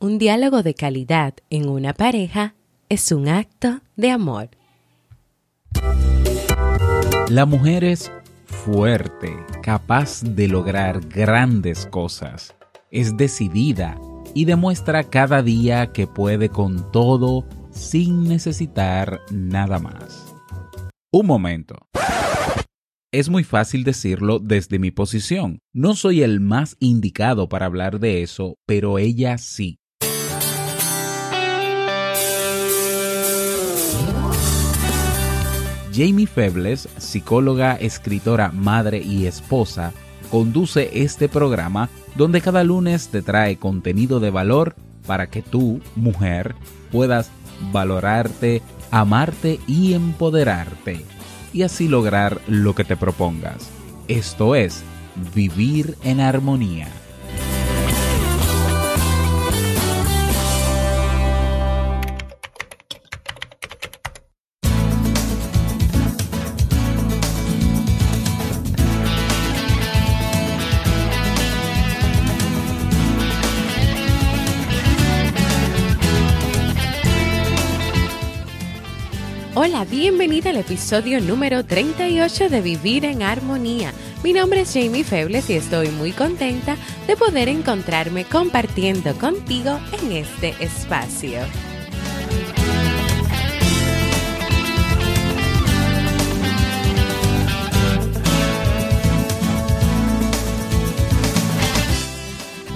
Un diálogo de calidad en una pareja es un acto de amor. La mujer es fuerte, capaz de lograr grandes cosas. Es decidida y demuestra cada día que puede con todo sin necesitar nada más. Un momento. Es muy fácil decirlo desde mi posición. No soy el más indicado para hablar de eso, pero ella sí. Jamie Febles, psicóloga, escritora, madre y esposa, conduce este programa donde cada lunes te trae contenido de valor para que tú, mujer, puedas valorarte, amarte y empoderarte y así lograr lo que te propongas. Esto es vivir en armonía. Hola, bienvenida al episodio número 38 de Vivir en Armonía. Mi nombre es Jamie Febles y estoy muy contenta de poder encontrarme compartiendo contigo en este espacio.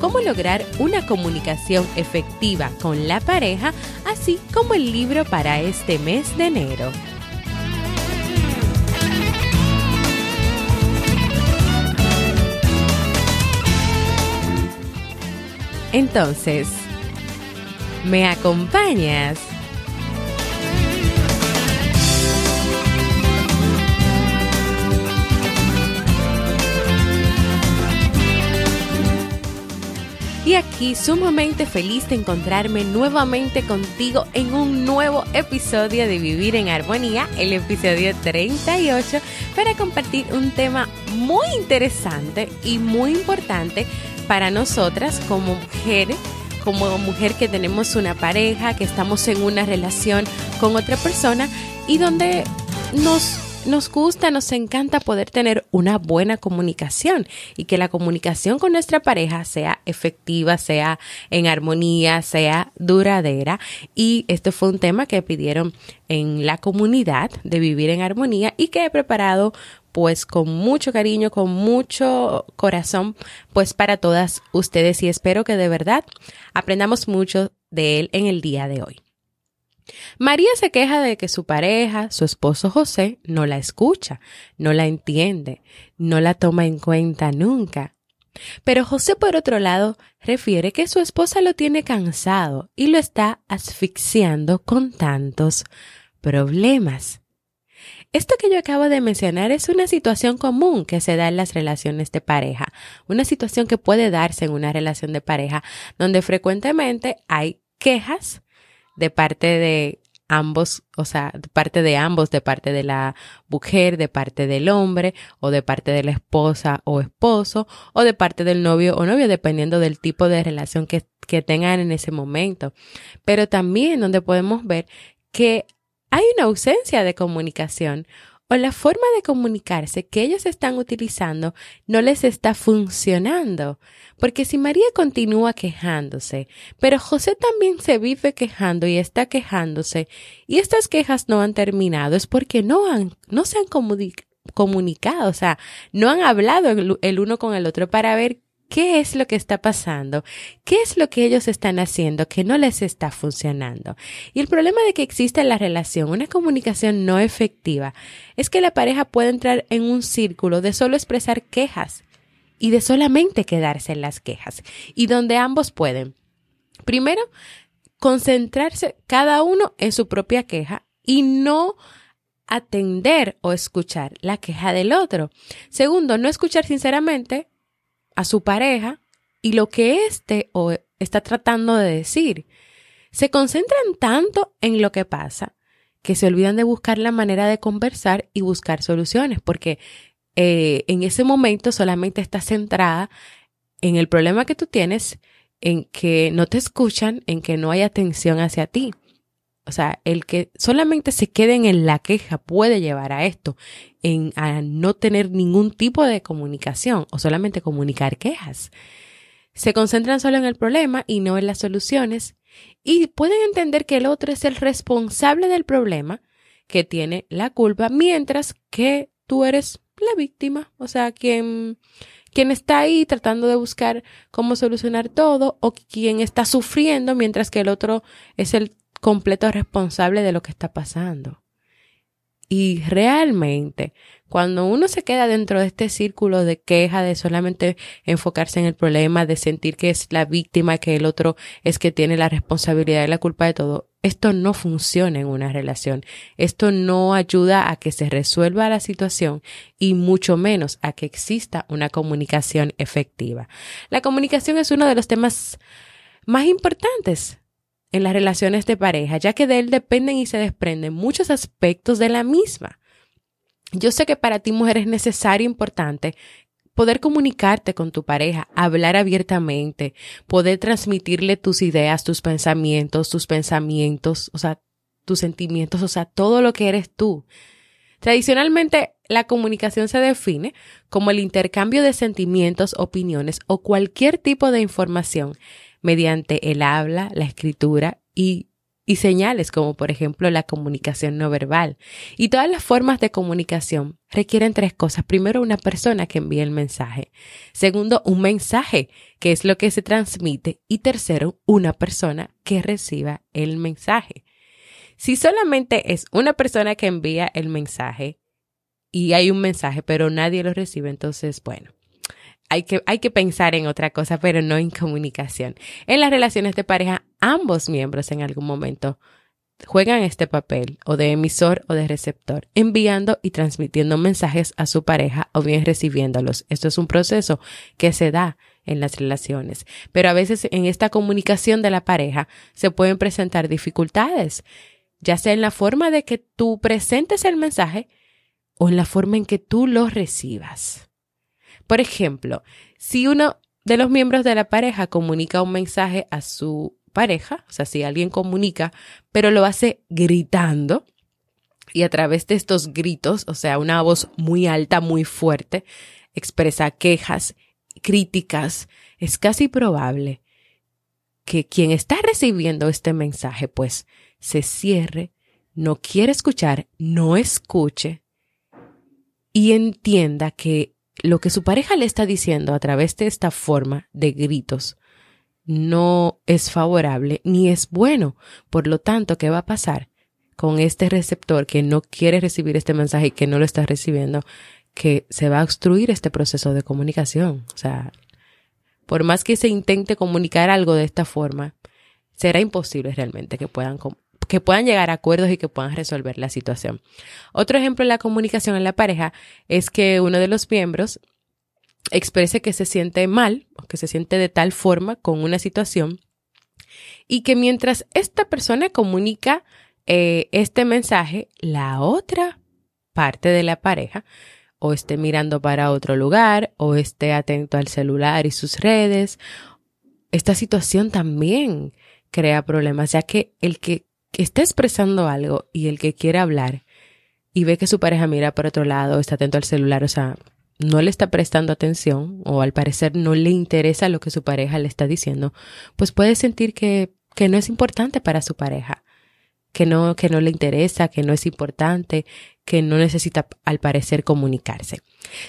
cómo lograr una comunicación efectiva con la pareja, así como el libro para este mes de enero. Entonces, ¿me acompañas? Y aquí sumamente feliz de encontrarme nuevamente contigo en un nuevo episodio de Vivir en Armonía, el episodio 38, para compartir un tema muy interesante y muy importante para nosotras como mujeres como mujer que tenemos una pareja, que estamos en una relación con otra persona y donde nos nos gusta, nos encanta poder tener una buena comunicación y que la comunicación con nuestra pareja sea efectiva, sea en armonía, sea duradera. Y este fue un tema que pidieron en la comunidad de vivir en armonía y que he preparado pues con mucho cariño, con mucho corazón, pues para todas ustedes y espero que de verdad aprendamos mucho de él en el día de hoy. María se queja de que su pareja, su esposo José, no la escucha, no la entiende, no la toma en cuenta nunca. Pero José, por otro lado, refiere que su esposa lo tiene cansado y lo está asfixiando con tantos problemas. Esto que yo acabo de mencionar es una situación común que se da en las relaciones de pareja, una situación que puede darse en una relación de pareja donde frecuentemente hay quejas, de parte de ambos, o sea, de parte de ambos, de parte de la mujer, de parte del hombre, o de parte de la esposa o esposo, o de parte del novio o novia, dependiendo del tipo de relación que, que tengan en ese momento. Pero también donde podemos ver que hay una ausencia de comunicación o la forma de comunicarse que ellos están utilizando no les está funcionando. Porque si María continúa quejándose, pero José también se vive quejando y está quejándose, y estas quejas no han terminado, es porque no han, no se han comunicado, o sea, no han hablado el uno con el otro para ver qué es lo que está pasando, qué es lo que ellos están haciendo que no les está funcionando. Y el problema de que existe en la relación una comunicación no efectiva es que la pareja puede entrar en un círculo de solo expresar quejas y de solamente quedarse en las quejas y donde ambos pueden, primero, concentrarse cada uno en su propia queja y no atender o escuchar la queja del otro. Segundo, no escuchar sinceramente a su pareja y lo que éste o está tratando de decir. Se concentran tanto en lo que pasa que se olvidan de buscar la manera de conversar y buscar soluciones, porque eh, en ese momento solamente está centrada en el problema que tú tienes, en que no te escuchan, en que no hay atención hacia ti. O sea, el que solamente se queden en la queja puede llevar a esto, en a no tener ningún tipo de comunicación o solamente comunicar quejas. Se concentran solo en el problema y no en las soluciones y pueden entender que el otro es el responsable del problema, que tiene la culpa, mientras que tú eres la víctima, o sea, quien, quien está ahí tratando de buscar cómo solucionar todo o quien está sufriendo mientras que el otro es el completo responsable de lo que está pasando. Y realmente, cuando uno se queda dentro de este círculo de queja, de solamente enfocarse en el problema, de sentir que es la víctima, que el otro es que tiene la responsabilidad y la culpa de todo, esto no funciona en una relación. Esto no ayuda a que se resuelva la situación y mucho menos a que exista una comunicación efectiva. La comunicación es uno de los temas más importantes en las relaciones de pareja, ya que de él dependen y se desprenden muchos aspectos de la misma. Yo sé que para ti, mujer, es necesario, importante poder comunicarte con tu pareja, hablar abiertamente, poder transmitirle tus ideas, tus pensamientos, tus pensamientos, o sea, tus sentimientos, o sea, todo lo que eres tú. Tradicionalmente, la comunicación se define como el intercambio de sentimientos, opiniones o cualquier tipo de información mediante el habla, la escritura y, y señales como por ejemplo la comunicación no verbal. Y todas las formas de comunicación requieren tres cosas. Primero, una persona que envíe el mensaje. Segundo, un mensaje, que es lo que se transmite. Y tercero, una persona que reciba el mensaje. Si solamente es una persona que envía el mensaje y hay un mensaje, pero nadie lo recibe, entonces, bueno, hay que, hay que pensar en otra cosa, pero no en comunicación. En las relaciones de pareja, ambos miembros en algún momento juegan este papel o de emisor o de receptor, enviando y transmitiendo mensajes a su pareja o bien recibiéndolos. Esto es un proceso que se da en las relaciones, pero a veces en esta comunicación de la pareja se pueden presentar dificultades, ya sea en la forma de que tú presentes el mensaje o en la forma en que tú lo recibas. Por ejemplo, si uno de los miembros de la pareja comunica un mensaje a su pareja, o sea, si alguien comunica, pero lo hace gritando, y a través de estos gritos, o sea, una voz muy alta, muy fuerte, expresa quejas, críticas, es casi probable que quien está recibiendo este mensaje, pues, se cierre, no quiere escuchar, no escuche y entienda que lo que su pareja le está diciendo a través de esta forma de gritos no es favorable ni es bueno. Por lo tanto, ¿qué va a pasar con este receptor que no quiere recibir este mensaje y que no lo está recibiendo? Que se va a obstruir este proceso de comunicación. O sea, por más que se intente comunicar algo de esta forma, será imposible realmente que puedan que puedan llegar a acuerdos y que puedan resolver la situación. Otro ejemplo en la comunicación en la pareja es que uno de los miembros exprese que se siente mal o que se siente de tal forma con una situación y que mientras esta persona comunica eh, este mensaje, la otra parte de la pareja o esté mirando para otro lugar o esté atento al celular y sus redes. Esta situación también crea problemas, ya que el que que está expresando algo y el que quiere hablar y ve que su pareja mira por otro lado, está atento al celular, o sea, no le está prestando atención o al parecer no le interesa lo que su pareja le está diciendo, pues puede sentir que, que no es importante para su pareja, que no, que no le interesa, que no es importante, que no necesita al parecer comunicarse.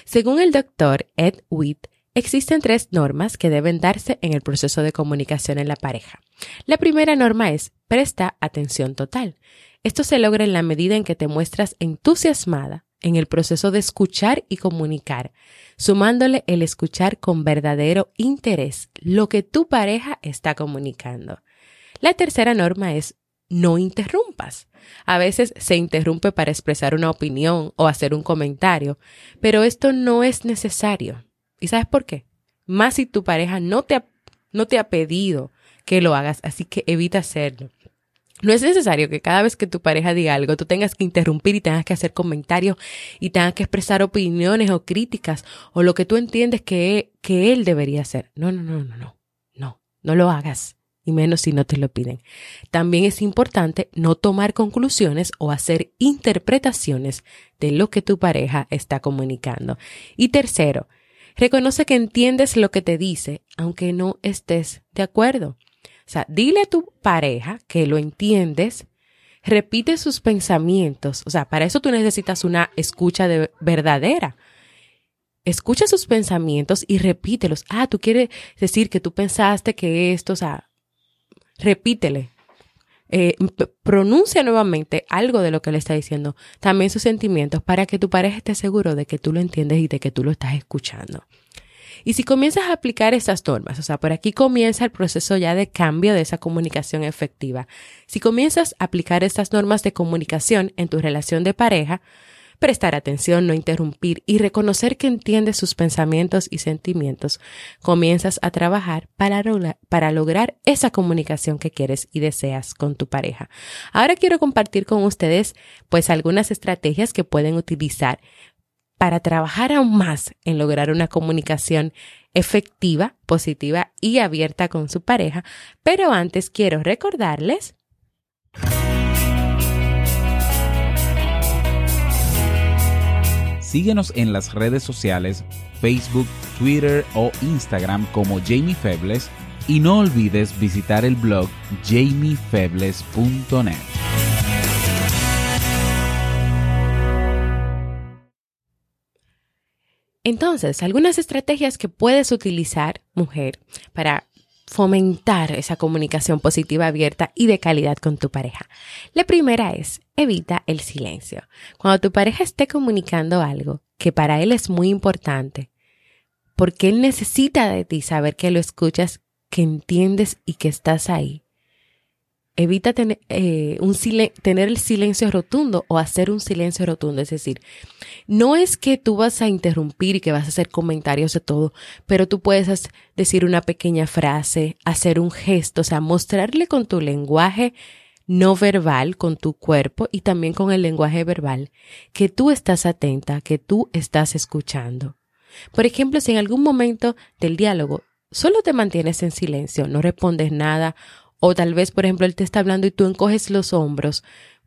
Según el doctor Ed Witt, Existen tres normas que deben darse en el proceso de comunicación en la pareja. La primera norma es presta atención total. Esto se logra en la medida en que te muestras entusiasmada en el proceso de escuchar y comunicar, sumándole el escuchar con verdadero interés lo que tu pareja está comunicando. La tercera norma es no interrumpas. A veces se interrumpe para expresar una opinión o hacer un comentario, pero esto no es necesario. ¿Y sabes por qué? Más si tu pareja no te ha, no te ha pedido que lo hagas, así que evita hacerlo. No es necesario que cada vez que tu pareja diga algo, tú tengas que interrumpir y tengas que hacer comentarios y tengas que expresar opiniones o críticas o lo que tú entiendes que, que él debería hacer. No, no, no, no, no. No, no lo hagas y menos si no te lo piden. También es importante no tomar conclusiones o hacer interpretaciones de lo que tu pareja está comunicando. Y tercero, reconoce que entiendes lo que te dice, aunque no estés de acuerdo. O sea, dile a tu pareja que lo entiendes, repite sus pensamientos. O sea, para eso tú necesitas una escucha de verdadera. Escucha sus pensamientos y repítelos. Ah, tú quieres decir que tú pensaste que esto, o sea, repítele. Eh, pronuncia nuevamente algo de lo que le está diciendo, también sus sentimientos, para que tu pareja esté seguro de que tú lo entiendes y de que tú lo estás escuchando. Y si comienzas a aplicar esas normas, o sea, por aquí comienza el proceso ya de cambio de esa comunicación efectiva. Si comienzas a aplicar estas normas de comunicación en tu relación de pareja, prestar atención, no interrumpir y reconocer que entiendes sus pensamientos y sentimientos, comienzas a trabajar para, lograr esa comunicación que quieres y deseas con tu pareja. Ahora quiero compartir con ustedes pues algunas estrategias que pueden utilizar para trabajar aún más en lograr una comunicación efectiva, positiva y abierta con su pareja. Pero antes quiero recordarles Síguenos en las redes sociales, Facebook, Twitter o Instagram como Jamie Febles y no olvides visitar el blog jamiefebles.net. Entonces, algunas estrategias que puedes utilizar, mujer, para fomentar esa comunicación positiva, abierta y de calidad con tu pareja. La primera es, evita el silencio. Cuando tu pareja esté comunicando algo que para él es muy importante, porque él necesita de ti saber que lo escuchas, que entiendes y que estás ahí, evita tener, eh, un tener el silencio rotundo o hacer un silencio rotundo. Es decir, no es que tú vas a interrumpir y que vas a hacer comentarios de todo, pero tú puedes decir una pequeña frase, hacer un gesto, o sea, mostrarle con tu lenguaje no verbal, con tu cuerpo y también con el lenguaje verbal, que tú estás atenta, que tú estás escuchando. Por ejemplo, si en algún momento del diálogo solo te mantienes en silencio, no respondes nada o tal vez, por ejemplo, él te está hablando y tú encoges los hombros.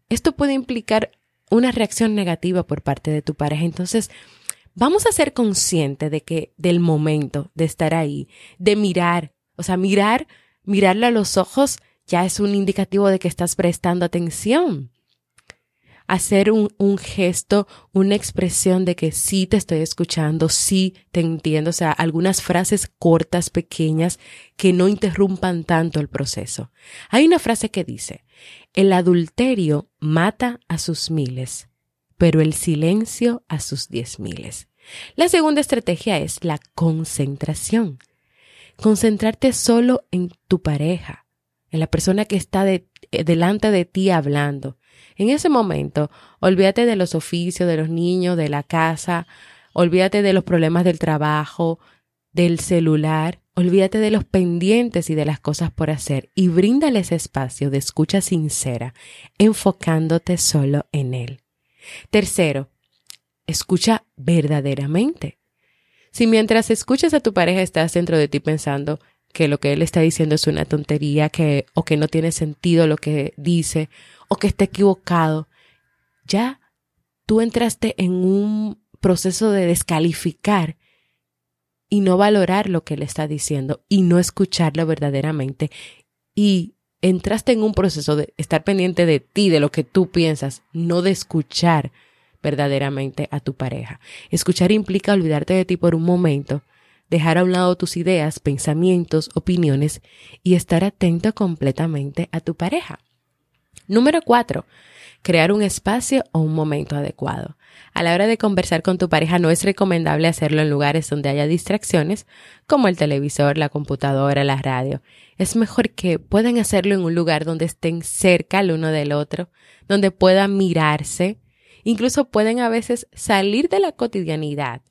Esto puede implicar una reacción negativa por parte de tu pareja. Entonces, vamos a ser conscientes de que del momento de estar ahí, de mirar, o sea, mirar, mirarle a los ojos ya es un indicativo de que estás prestando atención hacer un, un, gesto, una expresión de que sí te estoy escuchando, sí te entiendo, o sea, algunas frases cortas, pequeñas, que no interrumpan tanto el proceso. Hay una frase que dice, el adulterio mata a sus miles, pero el silencio a sus diez miles. La segunda estrategia es la concentración. Concentrarte solo en tu pareja, en la persona que está de, eh, delante de ti hablando. En ese momento, olvídate de los oficios, de los niños, de la casa, olvídate de los problemas del trabajo, del celular, olvídate de los pendientes y de las cosas por hacer y bríndale ese espacio de escucha sincera, enfocándote solo en él. Tercero, escucha verdaderamente. Si mientras escuchas a tu pareja estás dentro de ti pensando que lo que él está diciendo es una tontería, que o que no tiene sentido lo que dice, o que esté equivocado, ya tú entraste en un proceso de descalificar y no valorar lo que él está diciendo y no escucharlo verdaderamente y entraste en un proceso de estar pendiente de ti, de lo que tú piensas, no de escuchar verdaderamente a tu pareja. Escuchar implica olvidarte de ti por un momento, dejar a un lado tus ideas, pensamientos, opiniones y estar atento completamente a tu pareja. Número cuatro, crear un espacio o un momento adecuado. A la hora de conversar con tu pareja no es recomendable hacerlo en lugares donde haya distracciones como el televisor, la computadora, la radio. Es mejor que puedan hacerlo en un lugar donde estén cerca el uno del otro, donde puedan mirarse, incluso pueden a veces salir de la cotidianidad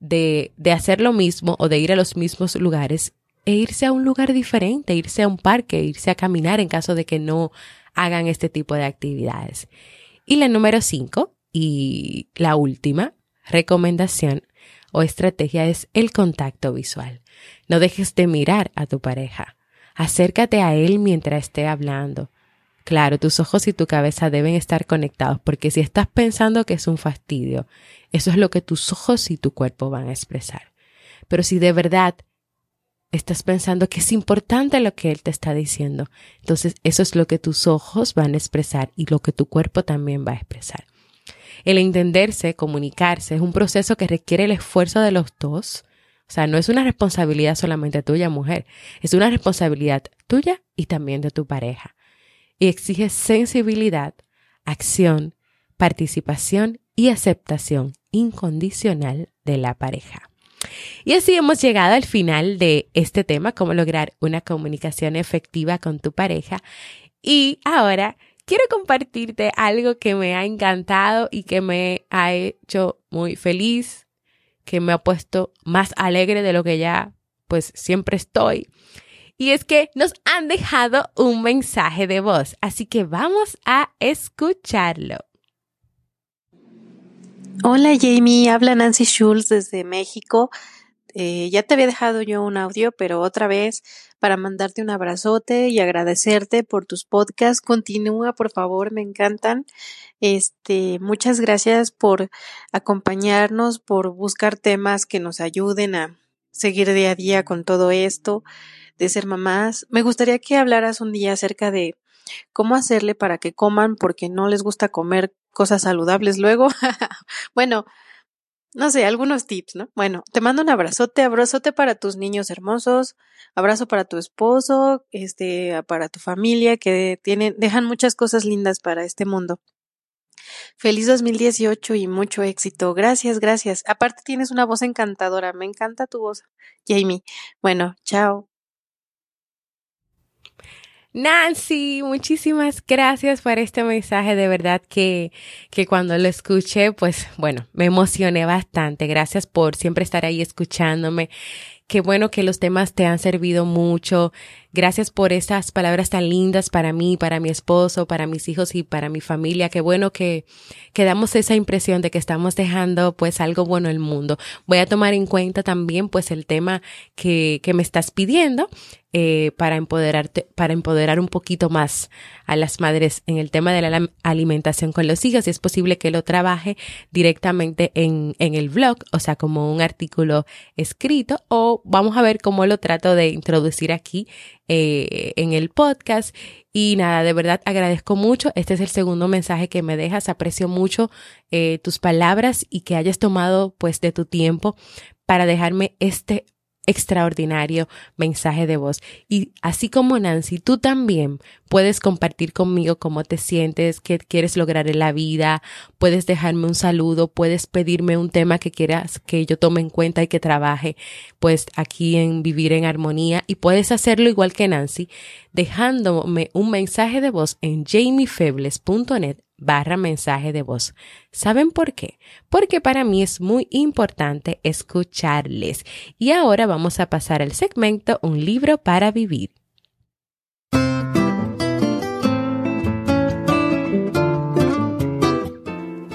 de, de hacer lo mismo o de ir a los mismos lugares e irse a un lugar diferente, irse a un parque, irse a caminar en caso de que no hagan este tipo de actividades. Y la número cinco, y la última recomendación o estrategia es el contacto visual. No dejes de mirar a tu pareja. Acércate a él mientras esté hablando. Claro, tus ojos y tu cabeza deben estar conectados porque si estás pensando que es un fastidio, eso es lo que tus ojos y tu cuerpo van a expresar. Pero si de verdad estás pensando que es importante lo que él te está diciendo, entonces eso es lo que tus ojos van a expresar y lo que tu cuerpo también va a expresar. El entenderse, comunicarse, es un proceso que requiere el esfuerzo de los dos. O sea, no es una responsabilidad solamente tuya, mujer, es una responsabilidad tuya y también de tu pareja. Y exige sensibilidad, acción, participación y aceptación incondicional de la pareja. Y así hemos llegado al final de este tema, cómo lograr una comunicación efectiva con tu pareja. Y ahora quiero compartirte algo que me ha encantado y que me ha hecho muy feliz, que me ha puesto más alegre de lo que ya pues siempre estoy. Y es que nos han dejado un mensaje de voz, así que vamos a escucharlo. Hola Jamie, habla Nancy Schultz desde México. Eh, ya te había dejado yo un audio, pero otra vez para mandarte un abrazote y agradecerte por tus podcasts. Continúa, por favor, me encantan. Este, muchas gracias por acompañarnos, por buscar temas que nos ayuden a seguir día a día con todo esto de ser mamás. Me gustaría que hablaras un día acerca de cómo hacerle para que coman porque no les gusta comer cosas saludables luego. bueno, no sé, algunos tips, ¿no? Bueno, te mando un abrazote, abrazote para tus niños hermosos, abrazo para tu esposo, este, para tu familia que tienen, dejan muchas cosas lindas para este mundo. Feliz 2018 y mucho éxito. Gracias, gracias. Aparte tienes una voz encantadora. Me encanta tu voz, Jamie. Bueno, chao. Nancy, muchísimas gracias por este mensaje. De verdad que, que cuando lo escuché, pues bueno, me emocioné bastante. Gracias por siempre estar ahí escuchándome. Qué bueno que los temas te han servido mucho. Gracias por esas palabras tan lindas para mí, para mi esposo, para mis hijos y para mi familia. Qué bueno que, que damos esa impresión de que estamos dejando pues algo bueno en el mundo. Voy a tomar en cuenta también pues el tema que, que me estás pidiendo eh, para empoderarte, para empoderar un poquito más a las madres en el tema de la alimentación con los hijos. Y es posible que lo trabaje directamente en, en el blog, o sea, como un artículo escrito, o vamos a ver cómo lo trato de introducir aquí eh, en el podcast. Y nada, de verdad agradezco mucho. Este es el segundo mensaje que me dejas. Aprecio mucho eh, tus palabras y que hayas tomado pues de tu tiempo para dejarme este extraordinario mensaje de voz. Y así como Nancy, tú también puedes compartir conmigo cómo te sientes, qué quieres lograr en la vida, puedes dejarme un saludo, puedes pedirme un tema que quieras que yo tome en cuenta y que trabaje pues aquí en Vivir en Armonía y puedes hacerlo igual que Nancy dejándome un mensaje de voz en jamiefebles.net barra mensaje de voz. ¿Saben por qué? Porque para mí es muy importante escucharles. Y ahora vamos a pasar al segmento Un libro para vivir.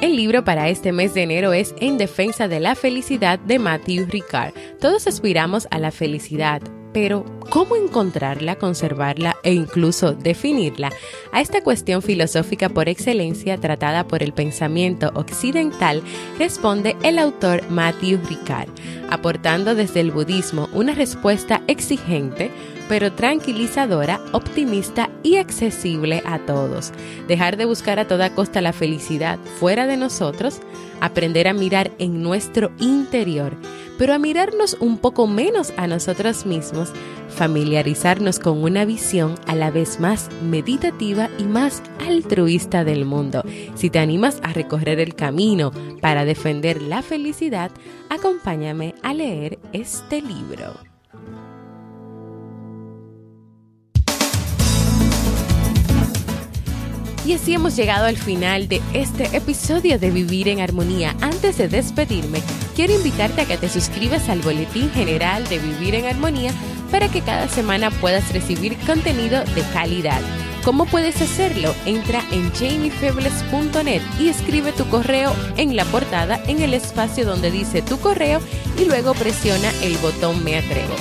El libro para este mes de enero es En defensa de la felicidad de Matthew Ricard. Todos aspiramos a la felicidad, pero, ¿cómo encontrarla, conservarla e incluso definirla? A esta cuestión filosófica por excelencia tratada por el pensamiento occidental responde el autor Matthew Ricard, aportando desde el budismo una respuesta exigente, pero tranquilizadora, optimista y accesible a todos. Dejar de buscar a toda costa la felicidad fuera de nosotros, aprender a mirar en nuestro interior, pero a mirarnos un poco menos a nosotros mismos, familiarizarnos con una visión a la vez más meditativa y más altruista del mundo. Si te animas a recorrer el camino para defender la felicidad, acompáñame a leer este libro. Y así hemos llegado al final de este episodio de Vivir en Armonía. Antes de despedirme, quiero invitarte a que te suscribas al Boletín General de Vivir en Armonía para que cada semana puedas recibir contenido de calidad. ¿Cómo puedes hacerlo? Entra en jamiefebles.net y escribe tu correo en la portada en el espacio donde dice tu correo y luego presiona el botón Me Atrevo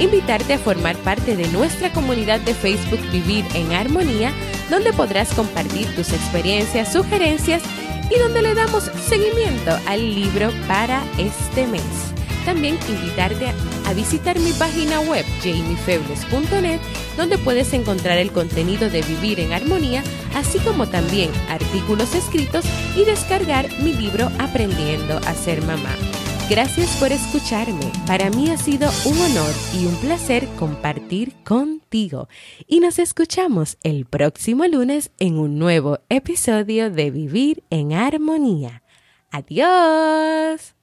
invitarte a formar parte de nuestra comunidad de Facebook Vivir en Armonía, donde podrás compartir tus experiencias, sugerencias y donde le damos seguimiento al libro para este mes. También invitarte a visitar mi página web jamiefebles.net donde puedes encontrar el contenido de Vivir en Armonía, así como también artículos escritos y descargar mi libro Aprendiendo a ser mamá. Gracias por escucharme. Para mí ha sido un honor y un placer compartir contigo. Y nos escuchamos el próximo lunes en un nuevo episodio de Vivir en Armonía. Adiós.